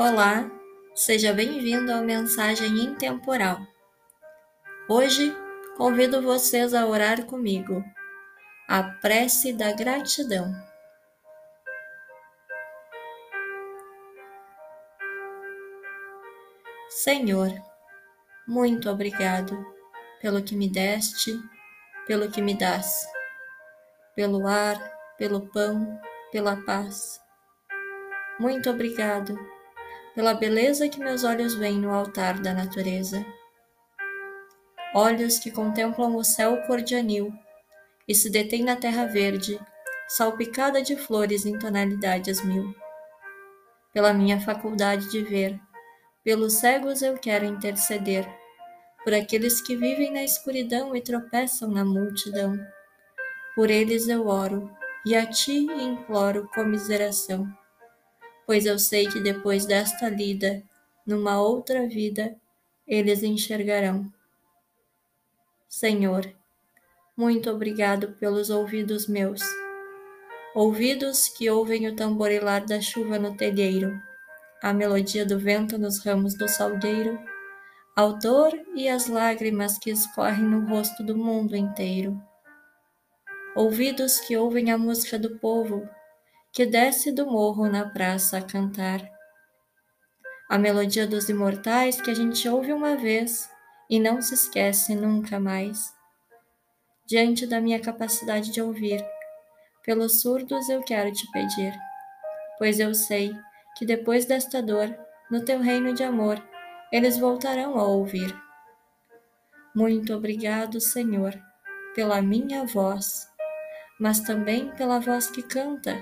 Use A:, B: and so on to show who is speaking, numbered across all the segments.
A: Olá, seja bem-vindo ao Mensagem Intemporal. Hoje convido vocês a orar comigo, a prece da gratidão. Senhor, muito obrigado pelo que me deste, pelo que me dás, pelo ar, pelo pão, pela paz. Muito obrigado pela beleza que meus olhos veem no altar da natureza. Olhos que contemplam o céu cor de anil e se detêm na terra verde, salpicada de flores em tonalidades mil. Pela minha faculdade de ver, pelos cegos eu quero interceder, por aqueles que vivem na escuridão e tropeçam na multidão. Por eles eu oro e a ti imploro comiseração pois eu sei que depois desta lida, numa outra vida, eles enxergarão. Senhor, muito obrigado pelos ouvidos meus, ouvidos que ouvem o tamborilar da chuva no telheiro, a melodia do vento nos ramos do salgueiro, ao dor e as lágrimas que escorrem no rosto do mundo inteiro. Ouvidos que ouvem a música do povo, que desce do morro na praça a cantar. A melodia dos imortais que a gente ouve uma vez e não se esquece nunca mais. Diante da minha capacidade de ouvir, pelos surdos eu quero te pedir, pois eu sei que depois desta dor, no teu reino de amor, eles voltarão a ouvir. Muito obrigado, Senhor, pela minha voz, mas também pela voz que canta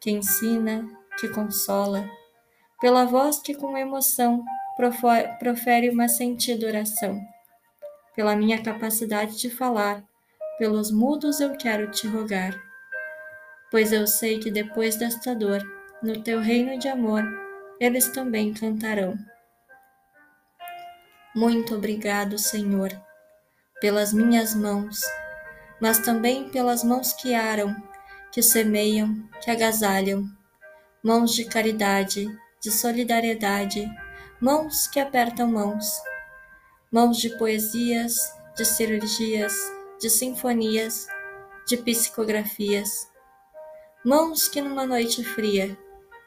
A: que ensina, que consola, pela voz que com emoção profere uma sentida oração, pela minha capacidade de falar, pelos mudos eu quero te rogar, pois eu sei que depois desta dor, no teu reino de amor, eles também cantarão. Muito obrigado, Senhor, pelas minhas mãos, mas também pelas mãos que aram que semeiam, que agasalham, mãos de caridade, de solidariedade, mãos que apertam mãos, mãos de poesias, de cirurgias, de sinfonias, de psicografias, mãos que numa noite fria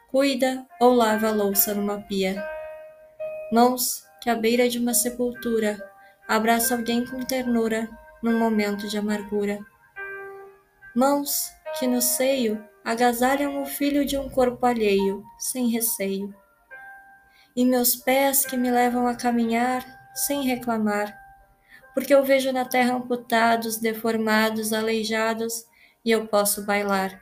A: cuida ou lava a louça numa pia, mãos que à beira de uma sepultura abraça alguém com ternura num momento de amargura, mãos que no seio agasalham o filho de um corpo alheio, sem receio. E meus pés que me levam a caminhar sem reclamar, porque eu vejo na terra amputados, deformados, aleijados, e eu posso bailar.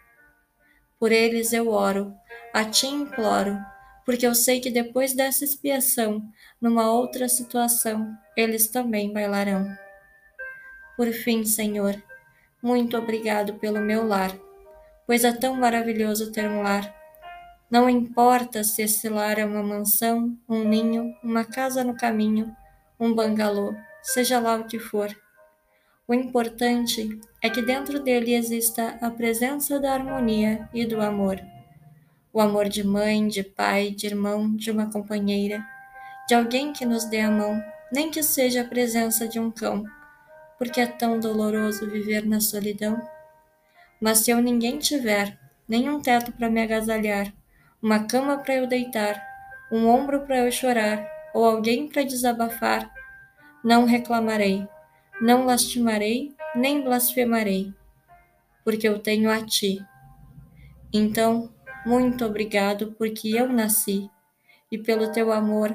A: Por eles eu oro, a ti imploro, porque eu sei que depois dessa expiação, numa outra situação, eles também bailarão. Por fim, Senhor, muito obrigado pelo meu lar, pois é tão maravilhoso ter um lar. Não importa se esse lar é uma mansão, um ninho, uma casa no caminho, um bangalô, seja lá o que for. O importante é que dentro dele exista a presença da harmonia e do amor. O amor de mãe, de pai, de irmão, de uma companheira, de alguém que nos dê a mão, nem que seja a presença de um cão porque é tão doloroso viver na solidão. Mas se eu ninguém tiver, nem um teto para me agasalhar, uma cama para eu deitar, um ombro para eu chorar, ou alguém para desabafar, não reclamarei, não lastimarei, nem blasfemarei, porque eu tenho a ti. Então, muito obrigado porque eu nasci, e pelo teu amor,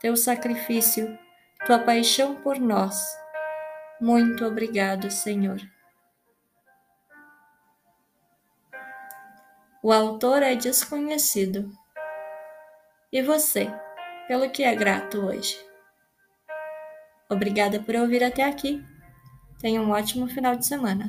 A: teu sacrifício, tua paixão por nós muito obrigado, Senhor. O autor é desconhecido. E você, pelo que é grato hoje? Obrigada por ouvir até aqui. Tenha um ótimo final de semana.